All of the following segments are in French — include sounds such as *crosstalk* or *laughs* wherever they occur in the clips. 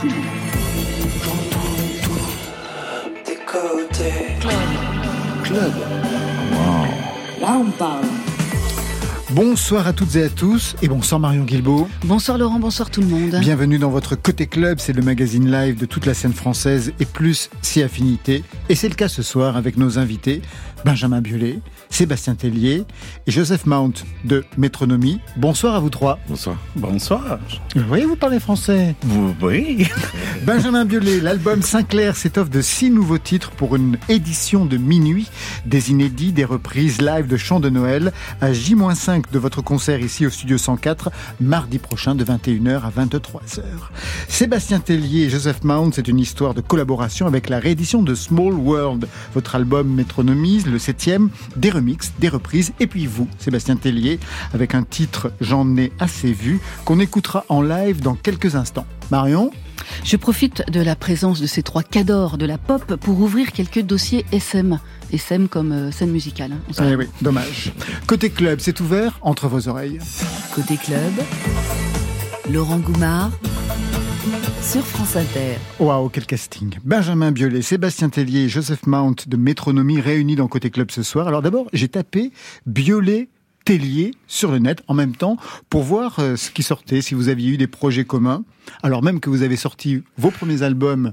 tout. J'entends tout. Des côtés. Club. Club. Wow. Là, on parle. Bonsoir à toutes et à tous et bonsoir Marion Guilbault. Bonsoir Laurent, bonsoir tout le monde. Bienvenue dans votre Côté Club, c'est le magazine live de toute la scène française et plus si affinité. Et c'est le cas ce soir avec nos invités Benjamin Biolay, Sébastien Tellier et Joseph Mount de Métronomie. Bonsoir à vous trois. Bonsoir. Bonsoir. Oui, vous parlez français. oui. *laughs* Benjamin Biolay, l'album Sinclair s'étoffe de six nouveaux titres pour une édition de minuit, des inédits, des reprises live de chants de Noël à J-5 de votre concert ici au Studio 104, mardi prochain de 21h à 23h. Sébastien Tellier et Joseph Mount, c'est une histoire de collaboration avec la réédition de Small World, votre album Métronomie, le septième, des remixes, des reprises, et puis vous, Sébastien Tellier, avec un titre J'en ai assez vu, qu'on écoutera en live dans quelques instants. Marion je profite de la présence de ces trois cadors de la pop pour ouvrir quelques dossiers SM. SM comme euh, scène musicale. Hein, eh oui, dommage. Côté club, c'est ouvert entre vos oreilles. Côté club, Laurent Goumard sur France Inter. Waouh, quel casting. Benjamin Biolay, Sébastien Tellier Joseph Mount de Métronomie réunis dans Côté Club ce soir. Alors d'abord, j'ai tapé Biolay Tellier sur le net en même temps pour voir euh, ce qui sortait, si vous aviez eu des projets communs. Alors même que vous avez sorti vos premiers albums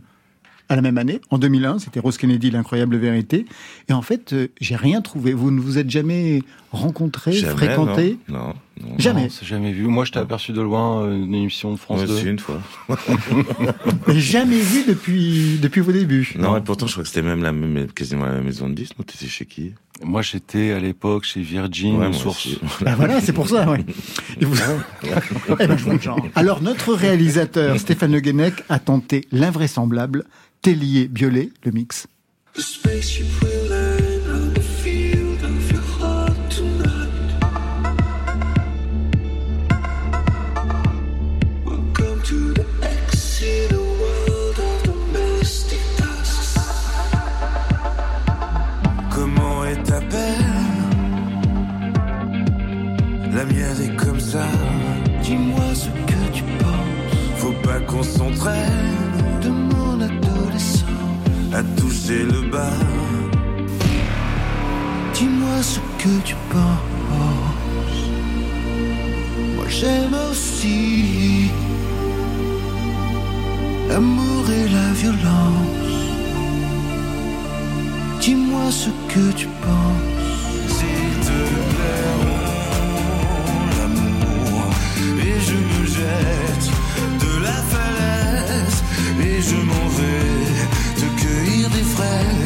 à la même année, en 2001, c'était Rose Kennedy, l'incroyable vérité. Et en fait, euh, j'ai rien trouvé. Vous ne vous êtes jamais rencontrés, fréquentés Non, non, jamais. jamais vu. Moi, je t'ai aperçu de loin euh, une émission de France 2. une fois. *laughs* Mais jamais vu depuis depuis vos débuts. Non, et pourtant, je crois que c'était même la même, quasiment la maison de disques. Non, t'étais chez qui? Moi, j'étais à l'époque chez Virgin, ouais, Source. Bah voilà, c'est pour ça. Ouais. *laughs* Et vous... *laughs* eh ben, je genre. Alors, notre réalisateur Stéphane Le Guenec a tenté l'invraisemblable Tellier Biolay, le mix. La mienne est comme ça. Dis-moi ce que tu penses. Faut pas s'entraîne à toucher le bas. Dis-moi ce que tu penses. Moi j'aime aussi l'amour et la violence. Dis-moi ce que tu penses. S'il te plaît, l'amour. Et je me jette de la falaise et je m'en vais des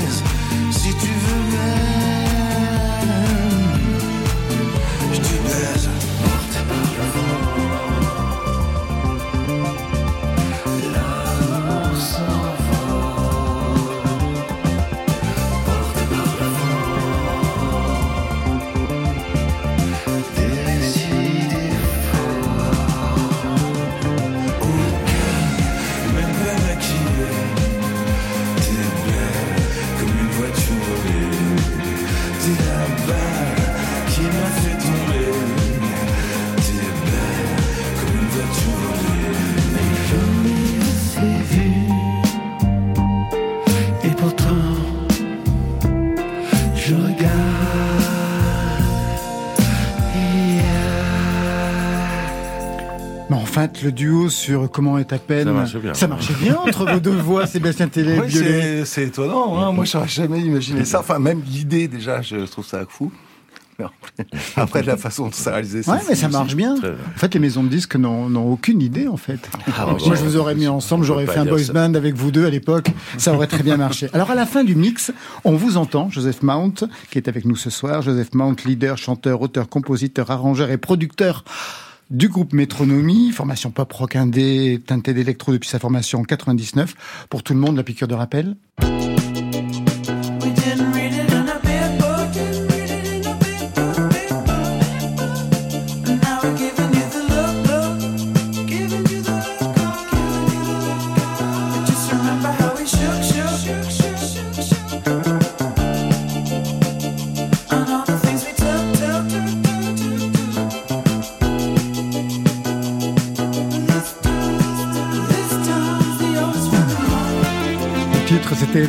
Le duo sur Comment est ta peine, ça marchait bien, ça marchait bien entre vos deux voix, *laughs* Sébastien Télé oui, C'est étonnant, hein. moi j'aurais jamais imaginé ça. Enfin, même l'idée déjà, je trouve ça fou. Après, de la façon dont ça réalisé, Ouais, mais ça marche bien. En fait, les maisons de disques n'ont aucune idée, en fait. Ah, Moi, je vous aurais mis ensemble, j'aurais fait un boys band avec vous deux à l'époque. Ça aurait très bien marché. Alors, à la fin du mix, on vous entend, Joseph Mount, qui est avec nous ce soir. Joseph Mount, leader, chanteur, auteur, compositeur, arrangeur et producteur du groupe Métronomie, formation pop rock indé, teintée d'électro depuis sa formation en 99. Pour tout le monde, la piqûre de rappel.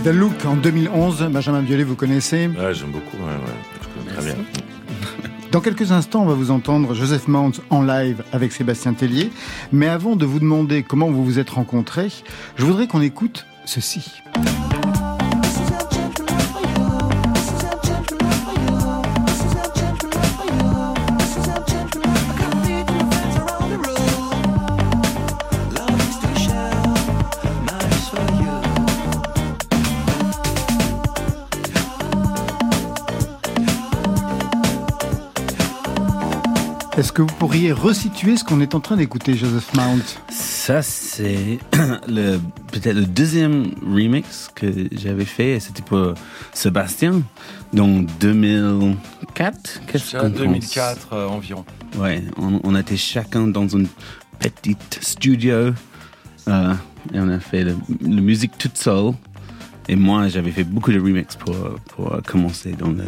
The Look en 2011. Benjamin Biolay, vous connaissez Ouais, j'aime beaucoup, ouais, ouais. Je connais très bien. Dans quelques instants, on va vous entendre Joseph Mount en live avec Sébastien Tellier. Mais avant de vous demander comment vous vous êtes rencontrés, je voudrais qu'on écoute ceci. Que vous pourriez resituer ce qu'on est en train d'écouter, Joseph Mount Ça, c'est *clears throat* le peut-être le deuxième remix que j'avais fait. et C'était pour Sébastien, donc 2004. Qu'est-ce qu'on pense? 2004 euh, environ. Ouais, on, on était chacun dans un petit studio euh, et on a fait le, la musique toute seule. Et moi, j'avais fait beaucoup de remix pour, pour commencer dans, le,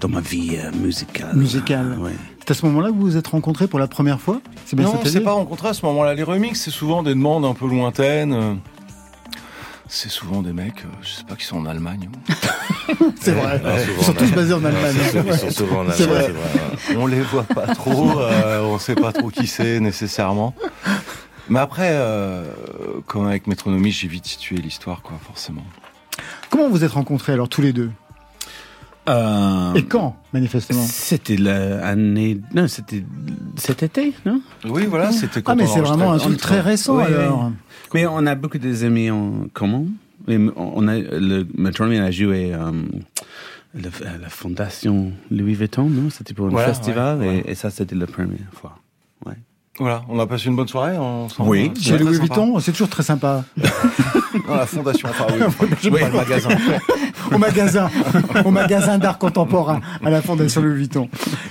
dans ma vie euh, musicale. Musicale. Ouais. C'est à ce moment-là que vous vous êtes rencontrés pour la première fois? Sébastien Non, on s'est pas rencontrés à ce moment-là. Les remix, c'est souvent des demandes un peu lointaines. euh, C'est souvent des mecs, euh, je sais pas, qui sont en Allemagne. *laughs* C'est vrai. Souvent Ils sont en tous basés en Allemagne. Ils sont- ils sont souvent en C'est Allemagne, vrai. c'est vrai. On les voit pas trop, euh, on sait pas trop qui c'est nécessairement. Mais après, euh, comme avec Métronomie, j'ai vite situé l'histoire, quoi, forcément. Comment vous êtes rencontrés alors tous les deux? Euh, Et quand, manifestement C'était l'année. Non, c'était cet été, non? Oui, voilà, c'était quand Ah mais c'est vraiment un truc très récent Oui, oui. alors. Mais on a beaucoup des amis en commun. On a, le Metronomy a joué euh, le- à la fondation Louis Vuitton, non? C'était pour un Voilà, festival ouais, ouais. Et, et ça, c'était la première fois. Ouais. Voilà, on a passé une bonne soirée ensemble. Oui. Chez très Louis. Vuitton, c'est toujours très sympa. *laughs* Dans la fondation, enfin oui, *laughs* pas le magasin. *laughs* au magasin, au magasin d'art contemporain, à la Fondation Louis Vuitton.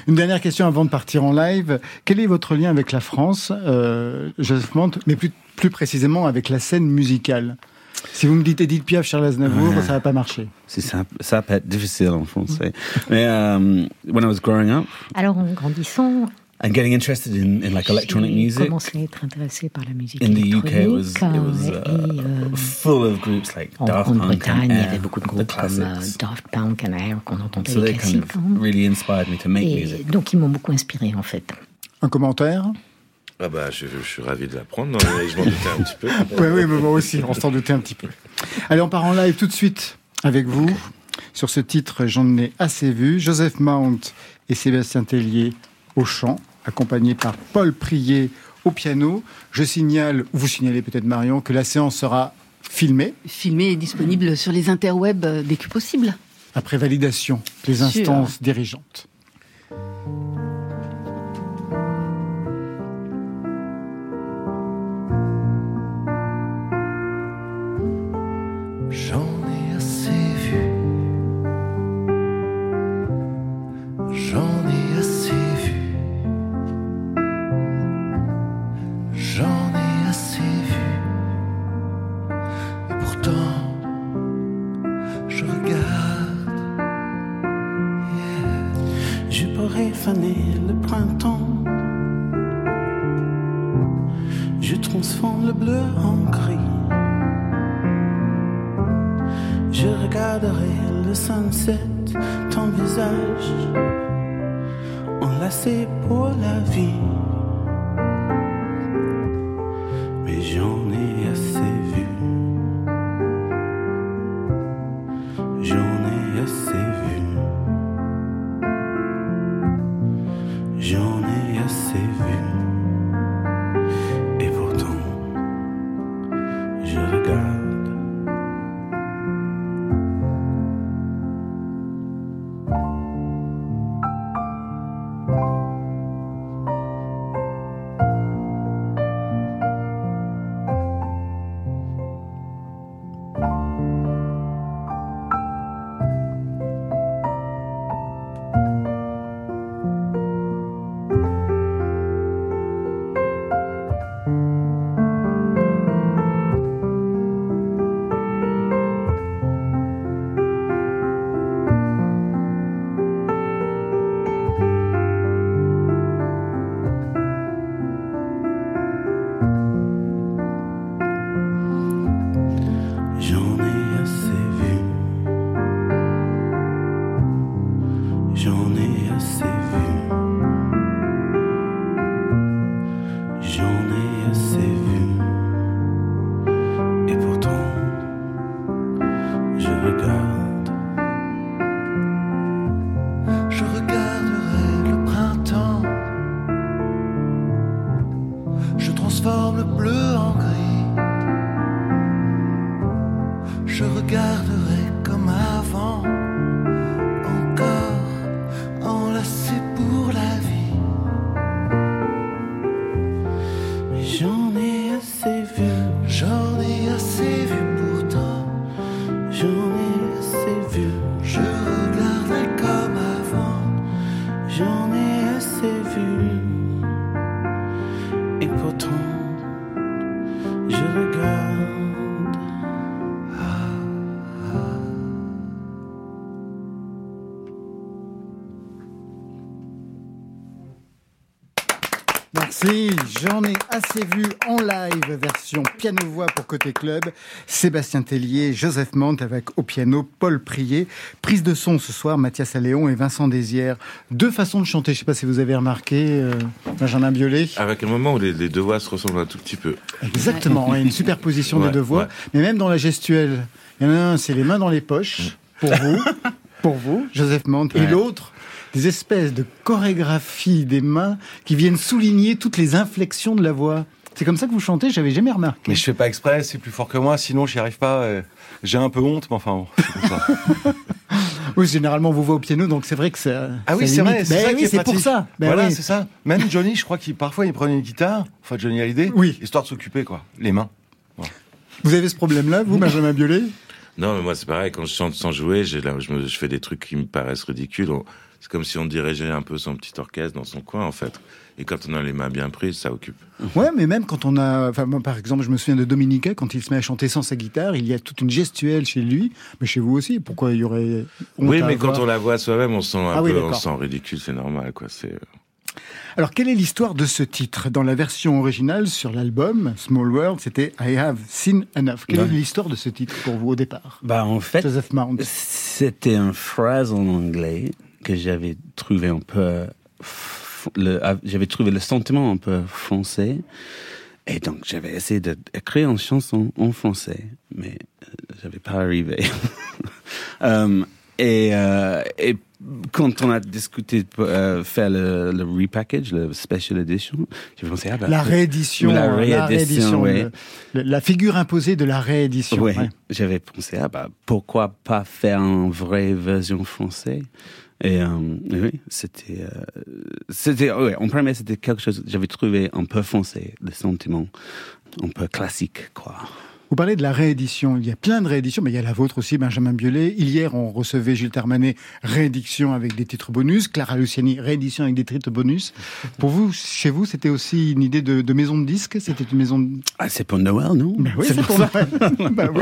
Une dernière question avant de partir en live. Quel est votre lien avec la France, euh, Joseph Mante, mais plus, plus précisément avec la scène musicale? Si vous me dites Edith Piaf, Charles Aznavour, Ouais. ça va pas marcher. C'est ça, ça peut être difficile en français. Mais um, when I was growing up Alors, en grandissant, and getting interested in, in like electronic j'ai music, commencé à être intéressé par la musique in the UK, it was, électronique. it was et, uh, full of groups like en Daft Punk Grande-Bretagne, and il y avait Air, beaucoup de groupes comme euh. Daft Punk and Air qu'on entendait So les they kind classiques. of hein. really inspired me to make Et music. donc, ils m'ont beaucoup inspiré, en fait. Un commentaire? Ah bah, je, je suis ravi de l'apprendre, je m'en doutais un petit peu. *laughs* Oui, oui, mais moi aussi, on s'en doutait un petit peu. Allez, on part en live tout de suite avec vous. Sur ce titre, j'en ai assez vu. Joseph Mount et Sébastien Tellier au chant, accompagnés par Paul Prier au piano. Je signale, vous signalez peut-être Marion, que la séance sera filmée Filmé et disponible sur les interwebs dès que possible. après validation des Sûr. instances dirigeantes. J'en Je pourrais faner le printemps. Je transforme le bleu en gris. Je regarderai le sunset, ton visage enlacé pour la vie. Côté Club. Sébastien Tellier, Joseph Mante avec au piano Paul Prier. Prise de son ce soir, Mathias Alléon et Vincent Désière. Deux façons de chanter, je sais pas si vous avez remarqué, euh, Benjamin Biolay. Avec un moment où les, les deux voix se ressemblent un tout petit peu. Exactement, une superposition des Ouais, deux voix. ouais. Mais même dans la gestuelle, il y en a un, c'est les mains dans les poches, pour vous, pour vous, Joseph Mante, et l'autre, des espèces de chorégraphie des mains qui viennent souligner toutes les inflexions de la voix. C'est comme ça que vous chantez, j'avais jamais remarqué. Mais je fais pas exprès, c'est plus fort que moi, sinon j'y arrive pas. euh, J'ai un peu honte, mais enfin bon, ça. *laughs* Oui, généralement, on vous voit au piano, donc c'est vrai que ça. Ah oui, c'est vrai, c'est Ben oui, c'est pour ça. Ben voilà, oui. c'est ça. Même Johnny, je crois qu'il parfois il prenait une guitare, enfin Johnny Hallyday, Oui. histoire de s'occuper quoi, les mains. Vous avez ce problème-là, vous, *laughs* Benjamin Biolay? Non, mais moi c'est pareil, quand je chante sans jouer, je, je fais des trucs qui me paraissent ridicules. C'est comme si on dirigeait un peu son petit orchestre dans son coin, en fait. Et quand on a les mains bien prises, ça occupe. Ouais, mais même quand on a. Enfin, moi, par exemple, je me souviens de Dominica, quand il se met à chanter sans sa guitare, il y a toute une gestuelle chez lui, mais chez vous aussi. Pourquoi il y aurait. oui, mais quand avoir on la voit soi-même, on se sent un Ah oui, peu, on sent ridicule, c'est normal, quoi. C'est. Alors, quelle est l'histoire de ce titre Dans la version originale sur l'album Small World, c'était I Have Seen Enough. Quelle Ouais. est l'histoire de ce titre pour vous au départ? Bah, en fait, c'était une phrase en anglais que j'avais trouvé un peu. J'avais trouvé le sentiment un peu français. Et donc, j'avais essayé d'écrire une chanson en français, mais euh, j'avais pas arrivé. *laughs* Euh, et, euh, et quand on a discuté de euh, faire le, le repackage, le special edition, j'ai pensé, ah bah, La réédition. La euh, réédition, ouais. le- le- la figure imposée de la réédition. Ouais. ouais. J'avais pensé, ah bah, pourquoi pas faire une vraie version française? Et euh, oui, c'était, euh, c'était, ouais, en premier, c'était quelque chose, j'avais trouvé un peu français, le sentiment, un peu classique, quoi. Vous parlez de la réédition. Il y a plein de rééditions, mais il y a la vôtre aussi, Benjamin Biolay. Hier, on recevait Gilles Termanet, réédition avec des titres bonus. Clara Luciani, réédition avec des titres bonus. *laughs* Pour vous, chez vous, c'était aussi une idée de, de maison de disques? C'était une maison de... Ah, c'est pour Noël, non? Ben oui, c'est pour Noël. *laughs* Ben oui.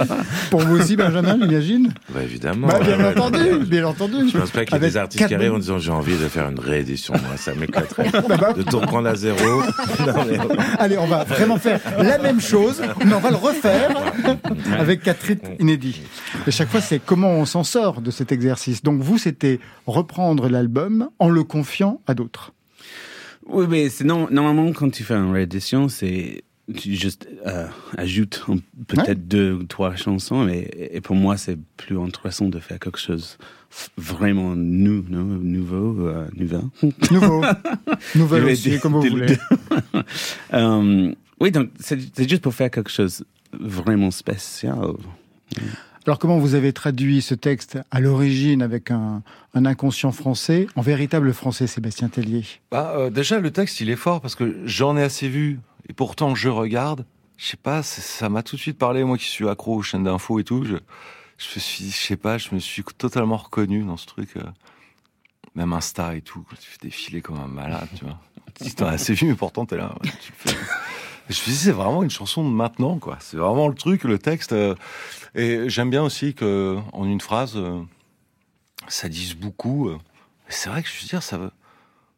Pour vous aussi, Benjamin, j'imagine Bah, évidemment. Bah, Bien ouais, ouais. entendu, bien entendu. Je pense pas qu'il y ait des artistes qui arrivent en disant j'ai envie de faire une réédition. Moi, ça m'éclaterait. *laughs* bah. de tout reprendre à zéro. Non, mais- Allez, on va vraiment faire la même chose, mais on va le refaire avec quatre titres inédits. Et chaque fois, c'est comment on s'en sort de cet exercice. Donc vous, c'était reprendre l'album en le confiant à d'autres. Oui, mais c'est non, normalement, quand tu fais une réédition, c'est tu juste euh, ajoutes peut-être deux ou trois chansons, mais et pour moi, c'est plus intéressant de faire quelque chose vraiment nou, nou- nouveau, euh, nouveau. *laughs* Nouveau. Aussi, comme vous voulez. *laughs* Euh, oui, donc c'est juste pour faire quelque chose vraiment spécial. Alors comment vous avez traduit ce texte à l'origine avec un, un inconscient français en véritable français, Sébastien Tellier? Bah, euh, déjà, le texte, il est fort parce que j'en ai assez vu et pourtant je regarde. Je sais pas, ça m'a tout de suite parlé, moi qui suis accro aux chaînes d'infos et tout. Je, je me suis, je sais pas, je me suis totalement reconnu dans ce truc. euh, même Insta et tout, quand tu fais défiler comme un malade, tu vois. Si t'en as assez vu, mais pourtant t'es là. ouais, tu le fais. Je me suis dit, c'est vraiment une chanson de maintenant, quoi. C'est vraiment le truc, le texte. euh, et j'aime bien aussi que, en une phrase, euh, ça dise beaucoup. euh. C'est vrai que je veux dire, ça veut.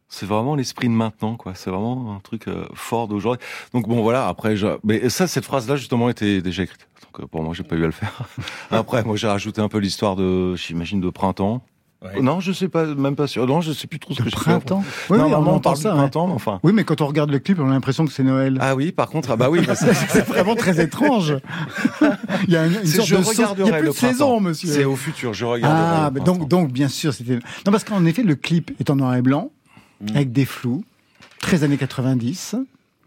C'est vraiment l'esprit de maintenant, quoi. C'est vraiment un truc fort d'aujourd'hui. Donc bon, voilà. Après, je... mais ça, cette phrase-là, justement, était déjà écrite. Donc pour moi, j'ai pas eu à le faire. *laughs* Après, moi, j'ai rajouté un peu l'histoire de, j'imagine, de printemps. Non, je sais pas, même pas sûr. Non, je sais plus trop ce Le que je printemps Oui, non, oui, on normalement, on entend ça. ouais. printemps, mais enfin. Oui, mais quand on regarde le clip, on a l'impression que c'est Noël. Ah oui, par contre, ah bah oui, bah *laughs* c'est vraiment très étrange. *laughs* Il y a une, une sorte je de regarderai Il y a plus de saison, monsieur. C'est au futur, je regarderai. Ah, le mais donc, donc, bien sûr, c'était. Non, parce qu'en effet, le clip est en noir et blanc, Mm. avec des flous, très années 90.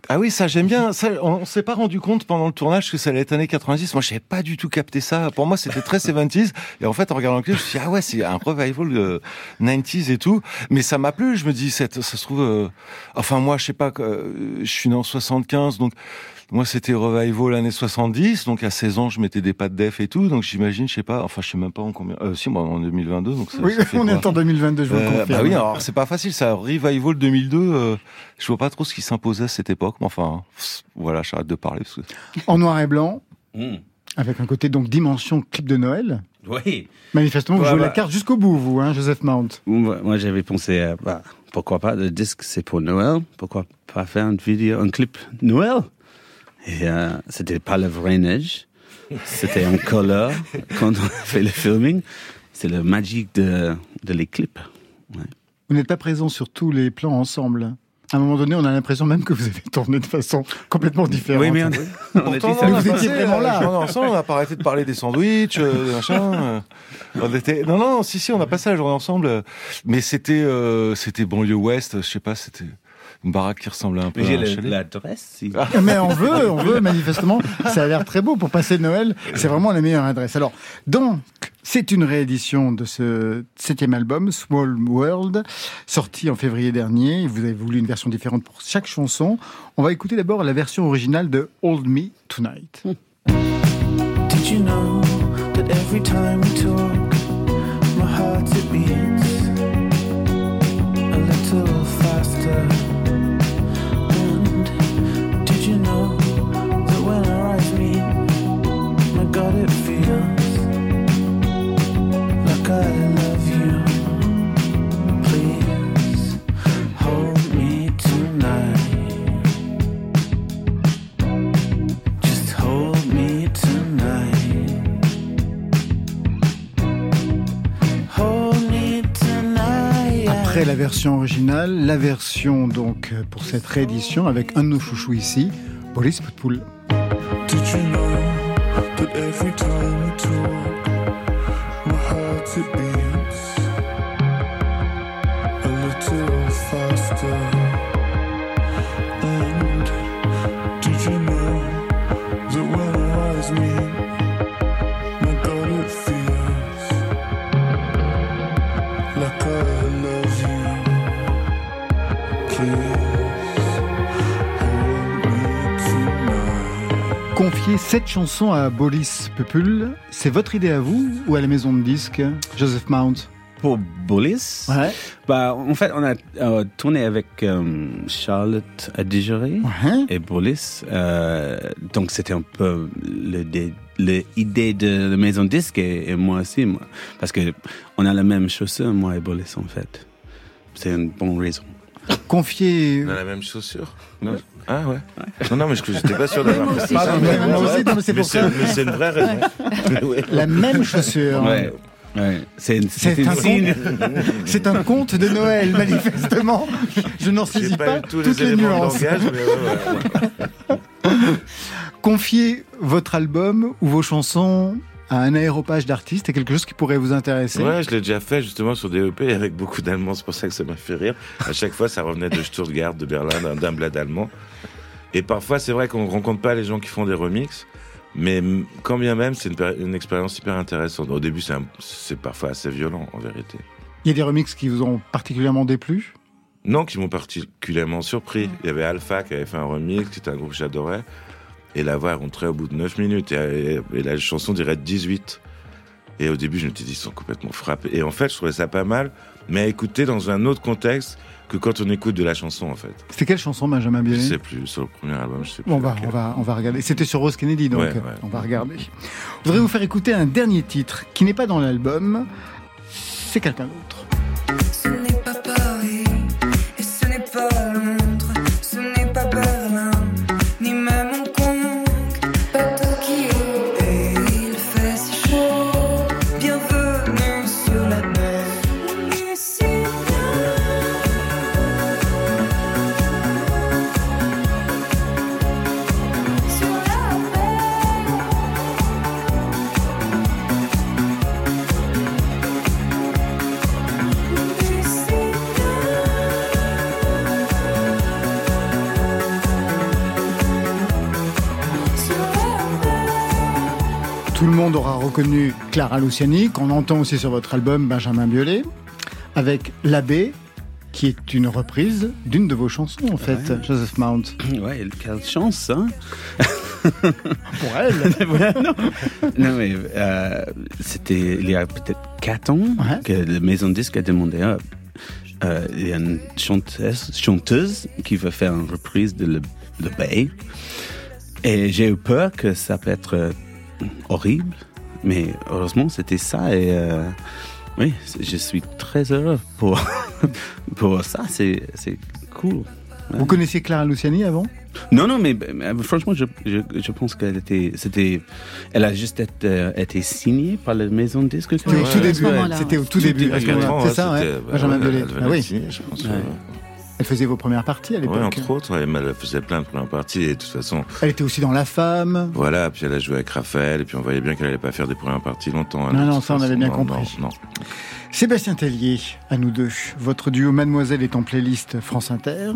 Ah oui, ça j'aime bien. Ça, on, s'est pas rendu compte pendant le tournage que ça allait être années 90. Moi, je n'avais pas du tout capté ça. Pour moi, c'était très 70s. Et en fait, en regardant le clip, je me suis dit, ah ouais, c'est un revival de 90s et tout. Mais ça m'a plu. Je me dis, cette, ça se trouve, euh, enfin, moi, je sais pas, euh, je suis né en 75, donc, moi, c'était revival l'année 70, donc à 16 ans, je mettais des pattes def et tout, donc j'imagine, je sais pas, enfin, je sais même pas en combien, euh, si, moi, en 2022, donc ça, Oui, ça fait *laughs* on quoi est en 2022, je vous le Euh, confirme. bah oui, alors c'est pas facile, ça. Revival 2002, euh, je vois pas trop ce qui s'imposait à cette époque, mais enfin, pff, voilà, j'arrête de parler. Parce que... En noir et blanc, Mm. avec un côté donc dimension clip de Noël. Oui. Manifestement, vous jouez bah. la carte jusqu'au bout, vous, hein, Joseph Mount. Moi, moi, j'avais pensé, à, bah, pourquoi pas, le disque c'est pour Noël, pourquoi pas faire une vidéo, un clip Noël? Et euh, c'était pas la vraie neige, c'était en couleur *laughs* quand on a fait le filming. C'est le magique de, de les clips. Vous n'êtes pas présent sur tous les plans ensemble. À un moment donné, on a l'impression même que vous avez tourné de façon complètement différente. Oui, mais on, on était Pourtant, on a vous étiez passé, vraiment euh, là. journée ensemble, on n'a pas arrêté de parler des sandwichs, euh, des machins. euh. On était... Non, non, si, si, on a passé la journée ensemble. euh, Mais c'était, euh, c'était banlieue ouest, je sais pas, c'était une baraque qui ressemblait un peu Mais à j'ai un l'adresse. si- Mais on veut, on veut, manifestement. Ça a l'air très beau pour passer Noël. C'est vraiment la meilleure adresse. Alors, donc, c'est une réédition de ce septième album, Small World, sorti en février dernier. Vous avez voulu une version différente pour chaque chanson. On va écouter d'abord la version originale de Hold Me Tonight. Did you know that every time we talk, my heart it beats a little faster? Version originale, la version donc pour cette réédition avec un de nos chouchous ici, Boris Poutpoul. Cette chanson à Boris Poutpoul, c'est votre idée à vous ou à la maison de disques, Joseph Mount? Pour Ouais. bah, en fait, on a euh, tourné avec euh, Charlotte Adigéry. Ouais. et Bollis. Euh, donc c'était un peu l'idée de la maison disque et, et moi aussi, moi. parce que on a la même chaussure, moi et Bollis en fait. C'est une bonne raison. Confier. On a la même chaussure Non. Ah ouais. Non, non, mais je n'étais pas sûr d'avoir Moi aussi, c'est Mais pour ça. mais c'est une vraie raison. Ouais. La même chaussure. Ouais. Ouais. C'est un signe. C'est un conte de Noël, *laughs* manifestement. Je n'en saisis pas, pas, eu tous toutes les les éléments de nuances. langage, mais ouais, ouais. Confier votre album ou vos chansons à un aéropage d'artistes est quelque chose qui pourrait vous intéresser? Ouais, je l'ai déjà fait justement sur des EP avec beaucoup d'Allemands, c'est pour ça que ça m'a fait rire. À chaque fois, ça revenait de Stuttgart, de Berlin, d'un- bled allemand. Et parfois, c'est vrai qu'on rencontre pas les gens qui font des remixes, mais quand bien même, c'est une, péri- une expérience hyper intéressante. Au début, c'est parfois assez violent, en vérité. Il y a des remixes qui vous ont particulièrement déplu? Non, qui m'ont particulièrement surpris. Il y avait Alpha qui avait fait un remix, qui était un groupe que j'adorais. Et la voix est rentrée au bout de 9 minutes. Et, et la chanson dirait 18. Et au début, je me suis dit, ils sont complètement frappés. Et en fait, je trouvais ça pas mal, mais à écouter dans un autre contexte que quand on écoute de la chanson, en fait. C'était quelle chanson, Benjamin Je Biolay sais plus, sur le premier album, je sais plus. Bon, on va, on, va, on va regarder. C'était sur Rose Kennedy, donc Ouais, ouais. on va regarder. Je voudrais vous faire écouter un dernier titre qui n'est pas dans l'album. C'est quelqu'un d'autre. Monde aura reconnu Clara Luciani, qu'on entend aussi sur votre album Benjamin Biolay, avec L'abbé, qui est une reprise d'une de vos chansons, en fait, Ouais. Joseph Mount. Ouais, quelle chance, hein *laughs* Pour elle. *laughs* Non. Non, mais euh, c'était il y a peut-être 4 ans Ouais. que la maison de disque a demandé euh, il y a une chanteuse, chanteuse qui veut faire une reprise de Le, le Bay. Et j'ai eu peur que ça peut être euh, horrible, mais heureusement c'était ça et euh, oui, je suis très heureux pour, *laughs* pour ça, c'est c'est cool. Vous connaissiez Clara Luciani avant? Non, non, mais, mais franchement, je, je, je pense qu'elle était, c'était, elle a juste été, euh, été signée par la maison de disques. C'était au Ouais, tout début. C'était au ouais. tout début. C'est ouais, ça, ouais. Benjamin ouais, devait Ah oui. je pense. Ouais. Elle faisait vos premières parties à l'époque. Ouais, entre autres, ouais, elle faisait plein de premières parties et de toute façon, Elle était aussi dans La Femme. voilà, puis elle a joué avec Raphaël et puis on voyait bien qu'elle allait pas faire des premières parties longtemps. hein, Non, non, ça, on avait bien Non, compris. Non, non. Sébastien Tellier, à nous deux. Votre duo Mademoiselle est en playlist France Inter.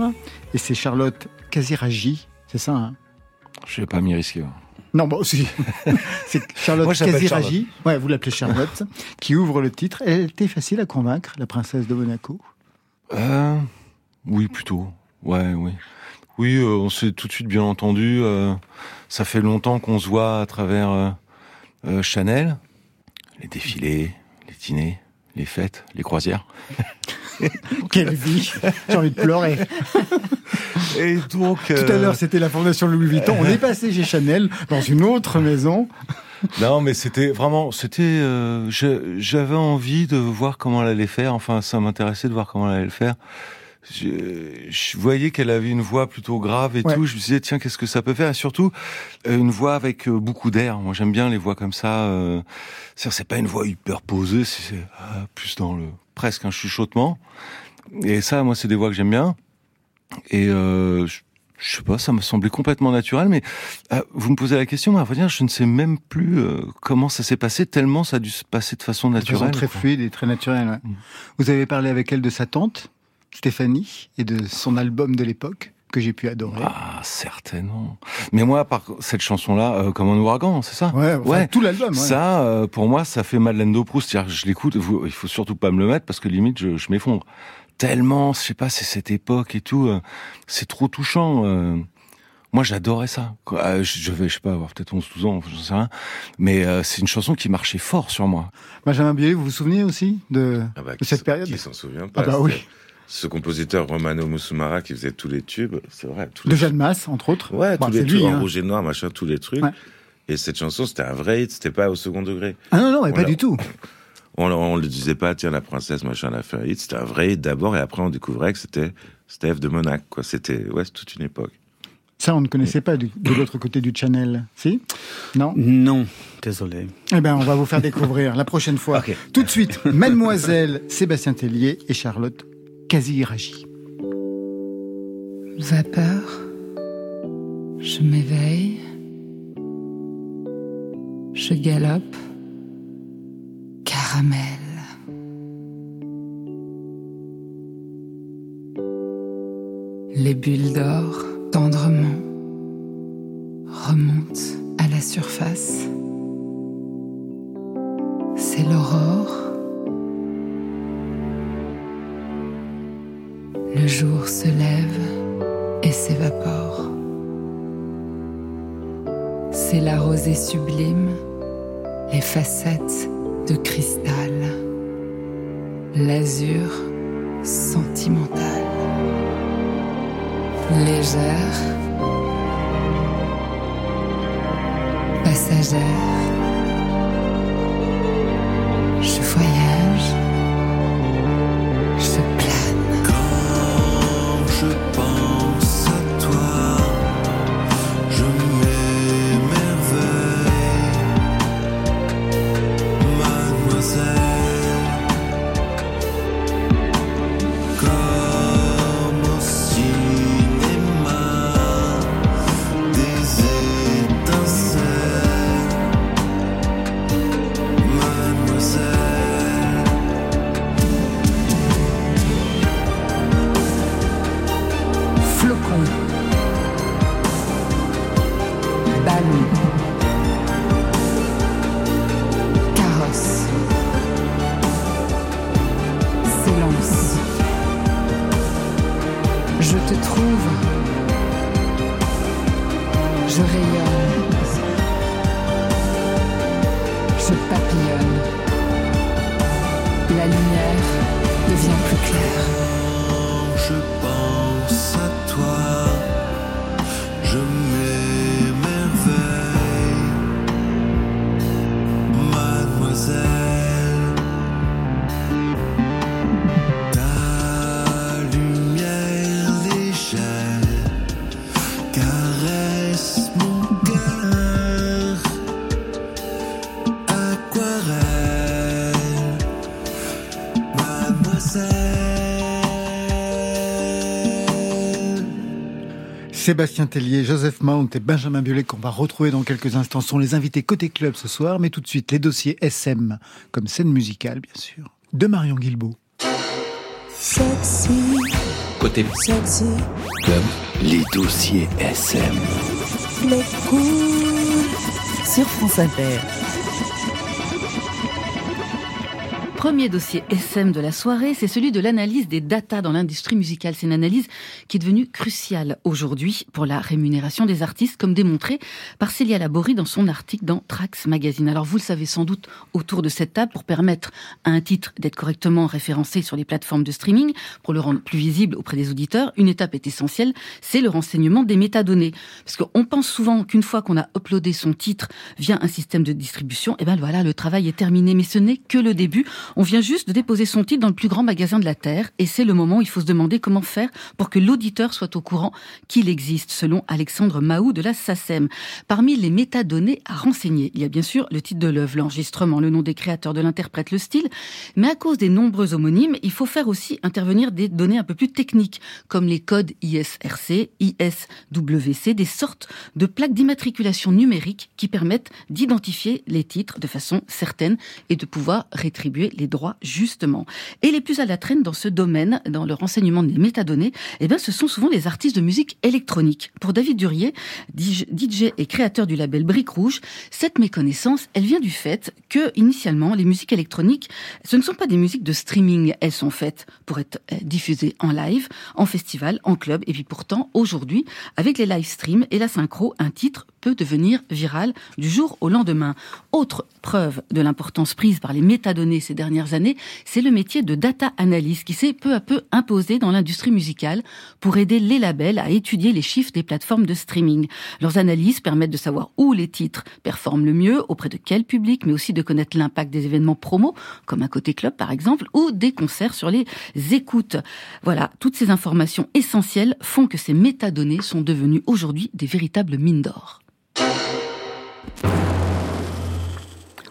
Et c'est Charlotte Casiragi. C'est ça, hein? Je vais pas m'y risquer. Non, bon, si. *laughs* c'est Charlotte Moi, Casiragi. Ouais, vous l'appelez Charlotte. qui ouvre le titre. Elle était facile à convaincre, la princesse de Monaco? Euh, oui, plutôt. Ouais, oui. Oui, euh, on s'est tout de suite bien entendu. euh, ça fait longtemps qu'on se voit à travers euh, Chanel, les défilés, les dîners, les fêtes, les croisières. *laughs* Quelle vie J'ai envie de pleurer. *laughs* Et donc, Tout à l'heure, c'était la fondation Louis Vuitton. On est passé chez Chanel, dans une autre maison. *laughs* Non, mais c'était vraiment, c'était, euh, j'avais envie de voir comment elle allait faire. Enfin, ça m'intéressait de voir comment elle allait le faire. Je, je voyais qu'elle avait une voix plutôt grave et Ouais. tout. Je me disais, tiens, qu'est-ce que ça peut faire? Et surtout, euh, une voix avec euh, beaucoup d'air. Moi, j'aime bien les voix comme ça. Euh, c'est pas une voix hyper posée, c'est euh, plus dans le presque un chuchotement. Et ça, moi, c'est des voix que j'aime bien. Et euh, je, je sais pas, ça me semblait complètement naturel. Mais euh, vous me posez la question, mais à vrai dire, je ne sais même plus euh, comment ça s'est passé. Tellement ça a dû se passer de façon De façon naturelle. très quoi. fluide et très naturelle. ouais. Mm. Vous avez parlé avec elle de sa tante, Stéphanie, et de son album de l'époque, que j'ai pu adorer. Ah, certainement. Mais moi, par cette chanson-là, euh, comme un ouragan, c'est ça? Ouais, enfin, ouais. tout l'album. ouais. Ça, euh, pour moi, ça fait Madeleine de Proust. C'est-à-dire que je l'écoute, il faut surtout pas me le mettre parce que limite, je, je m'effondre. Tellement, je sais pas, c'est cette époque et tout, euh, c'est trop touchant. euh. moi, j'adorais ça. Euh, je, je vais, je sais pas, avoir peut-être 11-12 ans, j'en sais rien. Mais euh, c'est une chanson qui marchait fort sur moi. Benjamin Biolay, vous vous souvenez aussi de, Ah bah, de cette période? Qui s'en souvient pas Ah bah oui. Ce compositeur Romano Musumara qui faisait tous les tubes, c'est vrai. Tous De les Jeanne Masse, entre autres. Ouais, Bon, tous c'est les lui, trucs en hein. rouge et noir, machin, tous les trucs. Ouais. Et cette chanson, c'était un vrai hit, c'était pas au second degré. Ah non, non, mais pas du tout. On, on le disait pas, tiens, la princesse, machin, elle a fait un hit. C'était un vrai hit d'abord, et après, on découvrait que c'était Steph de Monaco, quoi. C'était, ouais, c'est toute une époque. Ça, on ne connaissait pas du- de l'autre côté du channel. Si? Non? Non, désolé. Eh ben, on va vous faire découvrir la prochaine fois. *laughs* Tout de suite, Mademoiselle Sébastien Tellier et Charlotte Casiragi. Vapeur, je m'éveille, je galope, caramel. Les bulles d'or, tendrement, remontent à la surface. C'est l'aurore. La rosée sublime, les facettes de cristal, l'azur sentimental. Légère, passagère, Je Sébastien Tellier, Joseph Mount et Benjamin Biolay qu'on va retrouver dans quelques instants sont les invités côté club ce soir, mais tout de suite les dossiers SM comme scène musicale bien sûr de Marion Guilbault. Sexy, Côté sexy, club, les dossiers SM. les cool. Sur France Inter. Premier dossier SM de la soirée, c'est celui de l'analyse des datas dans l'industrie musicale. C'est une analyse qui est devenue cruciale aujourd'hui pour la rémunération des artistes, comme démontré par Célia Laborie dans son article dans Trax Magazine. Alors vous le savez sans doute autour de cette table, pour permettre à un titre d'être correctement référencé sur les plateformes de streaming, pour le rendre plus visible auprès des auditeurs, une étape est essentielle, c'est le renseignement des métadonnées. Parce qu'on pense souvent qu'une fois qu'on a uploadé son titre via un système de distribution, eh ben voilà, le travail est terminé. Mais ce n'est que le début. On vient juste de déposer son titre dans le plus grand magasin de la Terre et c'est le moment où il faut se demander comment faire pour que l'auditeur soit au courant qu'il existe, selon Alexandre Mahou de la SACEM. Parmi les métadonnées à renseigner, il y a bien sûr le titre de l'œuvre, l'enregistrement, le nom des créateurs, de l'interprète, le style, mais à cause des nombreux homonymes, il faut faire aussi intervenir des données un peu plus techniques, comme les codes ISRC, ISWC, des sortes de plaques d'immatriculation numérique qui permettent d'identifier les titres de façon certaine et de pouvoir rétribuer les droits justement. Et les plus à la traîne dans ce domaine, dans le renseignement des métadonnées, eh ben, ce sont souvent les artistes de musique électronique. Pour David Durier, DJ et créateur du label Brique Rouge, cette méconnaissance, elle vient du fait que, initialement, les musiques électroniques, ce ne sont pas des musiques de streaming. Elles sont faites pour être euh, diffusées en live, en festival, en club. Et puis pourtant, aujourd'hui, avec les live streams et la synchro, un titre peut devenir viral du jour au lendemain. Autre preuve de l'importance prise par les métadonnées ces dernières années, c'est le métier de data analyst qui s'est peu à peu imposé dans l'industrie musicale pour aider les labels à étudier les chiffres des plateformes de streaming. Leurs analyses permettent de savoir où les titres performent le mieux, auprès de quel public, mais aussi de connaître l'impact des événements promo, comme un côté club par exemple, ou des concerts sur les écoutes. Voilà, toutes ces informations essentielles font que ces métadonnées sont devenues aujourd'hui des véritables mines d'or.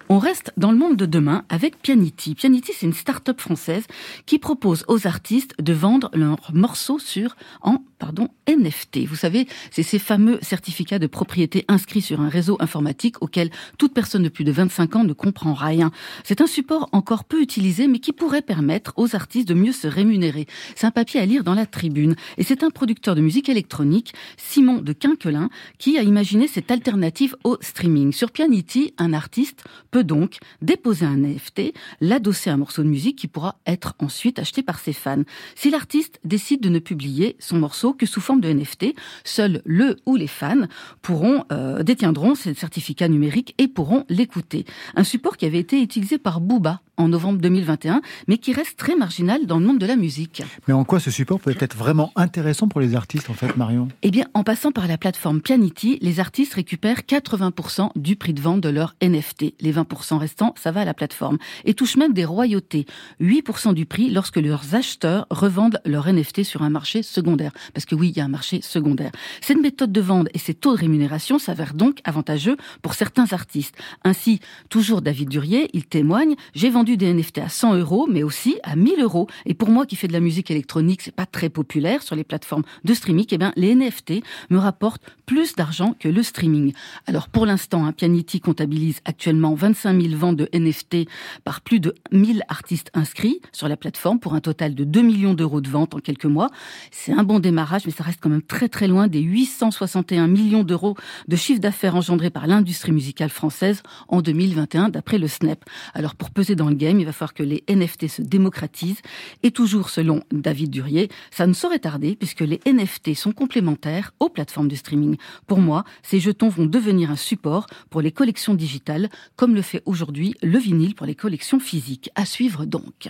On reste dans le monde de demain avec Pianity. Pianity, c'est une start-up française qui propose aux artistes de vendre leurs morceaux sur, en, pardon, NFT. Vous savez, c'est ces fameux certificats de propriété inscrits sur un réseau informatique auquel toute personne de plus de 25 ans ne comprend rien. C'est un support encore peu utilisé, mais qui pourrait permettre aux artistes de mieux se rémunérer. C'est un papier à lire dans la tribune. Et c'est un producteur de musique électronique, Simon de Quinquelin, qui a imaginé cette alternative au streaming. Sur Pianity, un artiste peut donc déposer un NFT, l'adosser à un morceau de musique qui pourra être ensuite acheté par ses fans. Si l'artiste décide de ne publier son morceau que sous forme de NFT, seuls le ou les fans pourront euh, détiendront ce certificat numérique et pourront l'écouter. Un support qui avait été utilisé par Booba en novembre 2021, mais qui reste très marginal dans le monde de la musique. Mais en quoi ce support peut être vraiment intéressant pour les artistes en fait, Marion? Eh bien, en passant par la plateforme Pianity, les artistes récupèrent 80% du prix de vente de leur NFT. Les 20% restants, ça va à la plateforme. Et touchent même des royautés. 8% du prix lorsque leurs acheteurs revendent leur NFT sur un marché secondaire. Parce que oui, il y a un marché secondaire. Cette méthode de vente et ces taux de rémunération s'avèrent donc avantageux pour certains artistes. Ainsi, toujours David Durier, il témoigne, j'ai vendu des NFT à 100 euros, mais aussi à 1000 euros. Et pour moi qui fais de la musique électronique, c'est pas très populaire sur les plateformes de streaming, eh bien, les NFT me rapportent plus d'argent que le streaming. Alors, pour l'instant, un Pianity comptabilise actuellement 25 000 ventes de NFT par plus de 1000 artistes inscrits sur la plateforme pour un total de 2 millions d'euros de ventes en quelques mois. C'est un bon démarrage, mais ça reste quand même très très loin des 861 millions d'euros de chiffre d'affaires engendrés par l'industrie musicale française en 2021, d'après le SNEP. Alors, pour peser dans le game, il va falloir que les NFT se démocratisent. Et toujours selon David Durier, ça ne saurait tarder puisque les NFT sont complémentaires aux plateformes de streaming. Pour moi, ces jetons vont devenir un support pour les collections digitales, comme le fait aujourd'hui le vinyle pour les collections physiques. À suivre donc.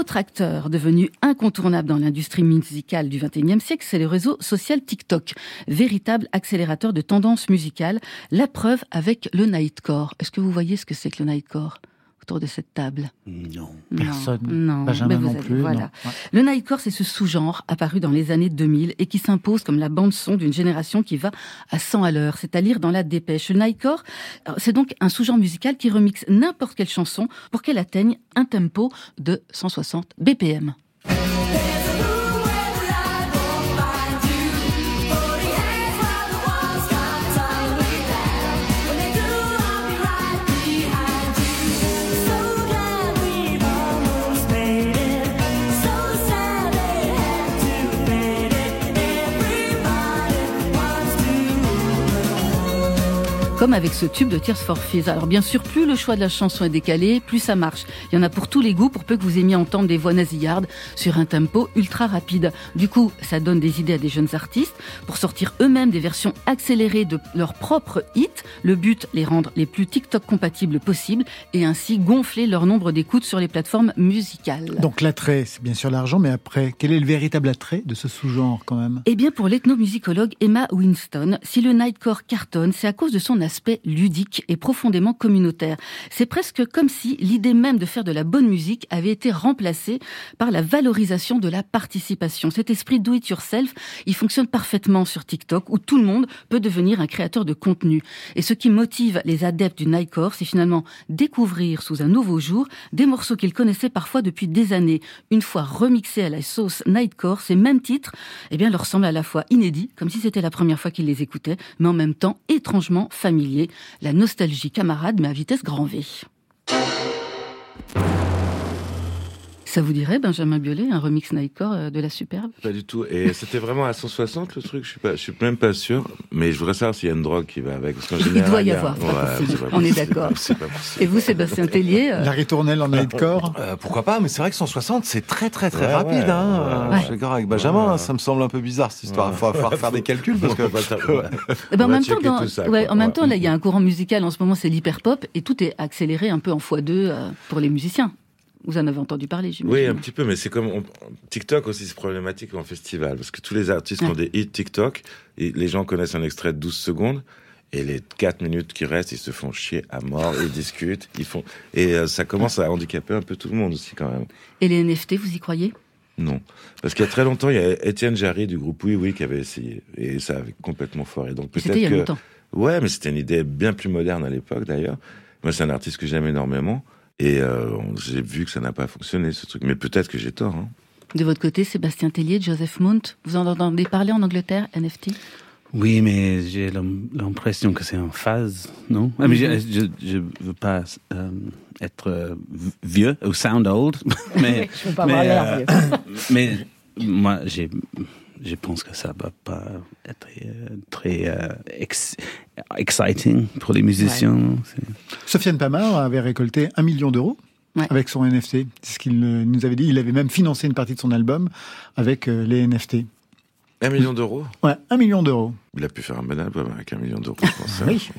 Autre acteur devenu incontournable dans l'industrie musicale du XXIe siècle, c'est le réseau social TikTok, véritable accélérateur de tendances musicales. La preuve avec le Nightcore. Est-ce que vous voyez ce que c'est que le Nightcore? Autour de cette table Non. Personne. Non, Benjamin non plus. Voilà. non. Ouais. Le Nightcore, c'est ce sous-genre apparu dans les années 2000 et qui s'impose comme la bande-son d'une génération qui va à 100 à l'heure, c'est à lire dans la dépêche. Le Nightcore, alors, c'est donc un sous-genre musical qui remixe n'importe quelle chanson pour qu'elle atteigne un tempo de 160 BPM. Comme avec ce tube de Tears for Fears. Alors bien sûr, plus le choix de la chanson est décalé, plus ça marche. Il y en a pour tous les goûts, pour peu que vous aimiez entendre des voix nasillardes sur un tempo ultra rapide. Du coup, ça donne des idées à des jeunes artistes pour sortir eux-mêmes des versions accélérées de leurs propres hits. Le but, les rendre les plus TikTok compatibles possibles et ainsi gonfler leur nombre d'écoutes sur les plateformes musicales. Donc l'attrait, c'est bien sûr l'argent, mais après, quel est le véritable attrait de ce sous-genre quand même? Eh bien, pour l'ethnomusicologue Emma Winston, si le nightcore cartonne, c'est à cause de son aspect ludique et profondément communautaire. C'est presque comme si l'idée même de faire de la bonne musique avait été remplacée par la valorisation de la participation. Cet esprit do it yourself, il fonctionne parfaitement sur TikTok où tout le monde peut devenir un créateur de contenu. Et ce qui motive les adeptes du nightcore, c'est finalement découvrir sous un nouveau jour des morceaux qu'ils connaissaient parfois depuis des années. Une fois remixés à la sauce nightcore, ces mêmes titres, eh bien, leur semblent à la fois inédits, comme si c'était la première fois qu'ils les écoutaient, mais en même temps étrangement familiers. La nostalgie camarade, mais à vitesse grand V. Ça vous dirait, Benjamin Biolay, un remix Nightcore euh, de la superbe? Pas du tout. Et c'était vraiment à 160 le truc? Je suis pas, je suis même pas sûr. Mais je voudrais savoir s'il y a une drogue qui va avec. Parce Il doit y avoir, Ouais, pas On est d'accord. Et vous, Sébastien Tellier euh, La ritournelle en nightcore? Euh, pourquoi pas, mais c'est vrai que 160, c'est très très très Ouais, rapide. ouais, hein. ouais, ouais. Je suis d'accord avec Benjamin, Ouais. hein, ça me semble un peu bizarre cette histoire. Il Ouais. va falloir faire des calculs parce que. Ben, en même temps, dans- ça, en même temps, là, il y a un courant musical en ce moment, c'est l'hyperpop, et tout est accéléré un peu en x2 euh, pour les musiciens. Vous en avez entendu parler, Oui, j'imagine. un petit peu, mais c'est comme on- TikTok aussi, c'est problématique en festival parce que tous les artistes qui ont Ouais. des hits TikTok, et les gens connaissent un extrait de 12 secondes. Et les 4 minutes qui restent, ils se font chier à mort, ils discutent, ils font et euh, ça commence à handicaper un peu tout le monde aussi quand même. Et les NFT, vous y croyez? Non, parce qu'il y a très longtemps, il y a Étienne Jarry du groupe Oui Oui qui avait essayé et ça avait complètement foiré. Donc peut-être C'était il y a que longtemps. ouais, mais c'était une idée bien plus moderne à l'époque d'ailleurs. Moi, c'est un artiste que j'aime énormément et euh, j'ai vu que ça n'a pas fonctionné ce truc. Mais peut-être que j'ai tort. Hein. De votre côté, Sébastien Tellier, Joseph Mount, vous en entendez parler en Angleterre, NFT Oui, mais j'ai l'im- l'impression que c'est en phase, non? Ah, mais je, je, je veux pas euh, être euh, vieux ou sound old, *laughs* mais Je veux pas avoir mais, l'air euh, vieux. *laughs* mais moi, j'ai, je pense que ça va pas être euh, très euh, ex- exciting pour les musiciens. Sofiane Pamar avait récolté un million d'euros Ouais. avec son NFT. C'est ce qu'il euh, nous avait dit. Il avait même financé une partie de son album avec euh, les NFT. Un million d'euros. Ouais, un million d'euros. Il a pu faire un bon album avec un million d'euros, je pense. Oui.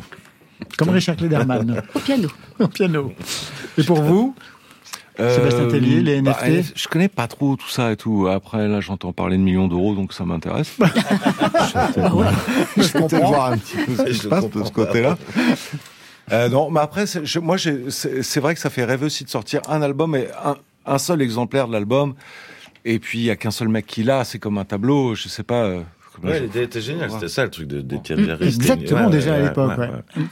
Comme Richard Klederman Au piano. au piano. Et pour vous Sébastien Tellier, les bah, NFT? Je connais pas trop tout ça et tout. Après, là, j'entends parler de millions d'euros, donc ça m'intéresse. *laughs* Je comprends. voir un petit peu ce qui Je se passe de ce côté-là. Euh, non, mais après, je- moi, c'est vrai que ça fait rêver aussi de sortir un album et un, un seul exemplaire de l'album. Et puis, il y a qu'un seul mec qui l'a. C'est comme un tableau, je sais pas. euh, Ouais, l'idée était géniale. C'était ça le truc de- d'Étienne Jarry. C'était- exactement, ouais, déjà à l'époque, ouais, ouais. ouais.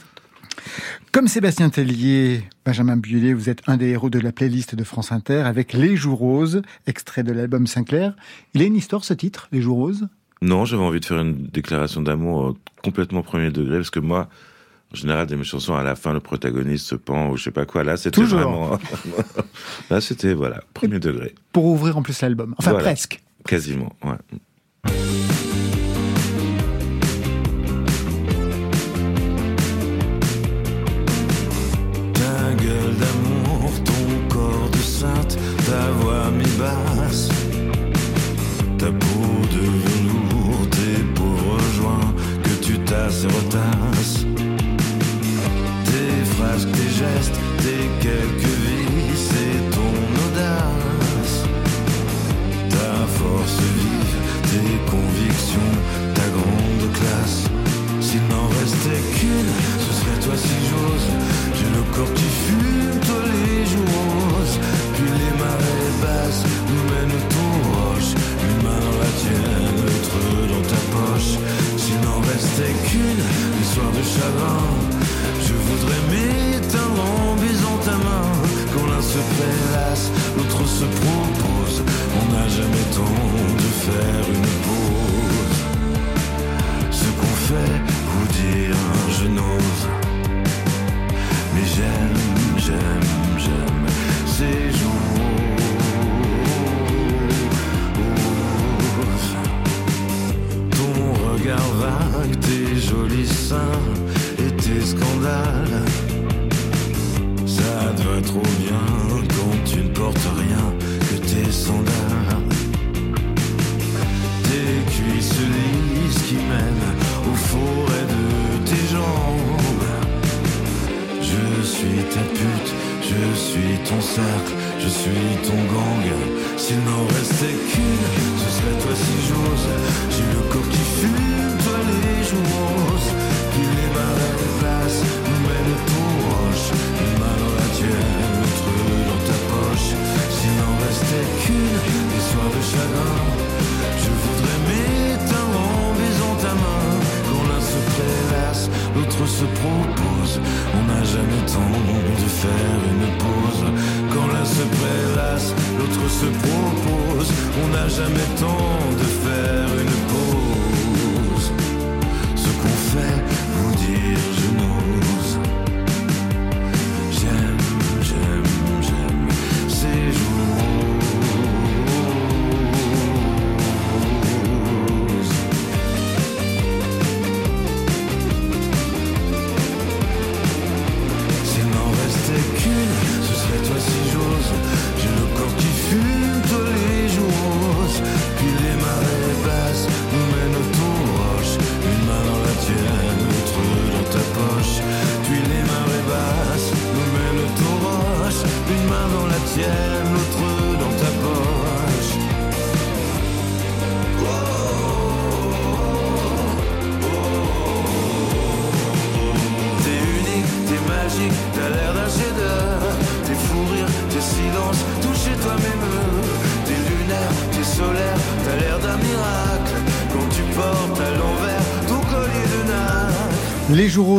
Comme Sébastien Tellier, Benjamin Biolay, vous êtes un des héros de la playlist de France Inter avec Les Jours Roses, extrait de l'album Sinclair. Il a une histoire ce titre, Les Jours Roses? Non, j'avais envie de faire une déclaration d'amour euh, complètement premier degré, parce que moi, en général, dans mes chansons, à la fin, le protagoniste se pend ou je sais pas quoi. Là, c'était vraiment... *laughs* Là, c'était, voilà, premier degré. pour ouvrir en plus l'album. Enfin, Voilà. presque. Quasiment, ouais. De velours, tes pauvres joints que tu tasses et retasses. Tes phrases, tes gestes, tes quelques vies, c'est ton audace. Ta force vive, tes convictions, ta grande classe. S'il n'en restait qu'une, ce serait toi si j'ose. J'ai le corps qui fume, toi les jours S'il n'en restait qu'une, les soirs de chagrin. Je voudrais m'éteindre en baisant ta main. Quand l'un se prélasse, l'autre se propose. On n'a jamais temps de faire une pause. Ce qu'on fait, vous dire, je n'ose. Mais j'aime, j'aime, j'aime ces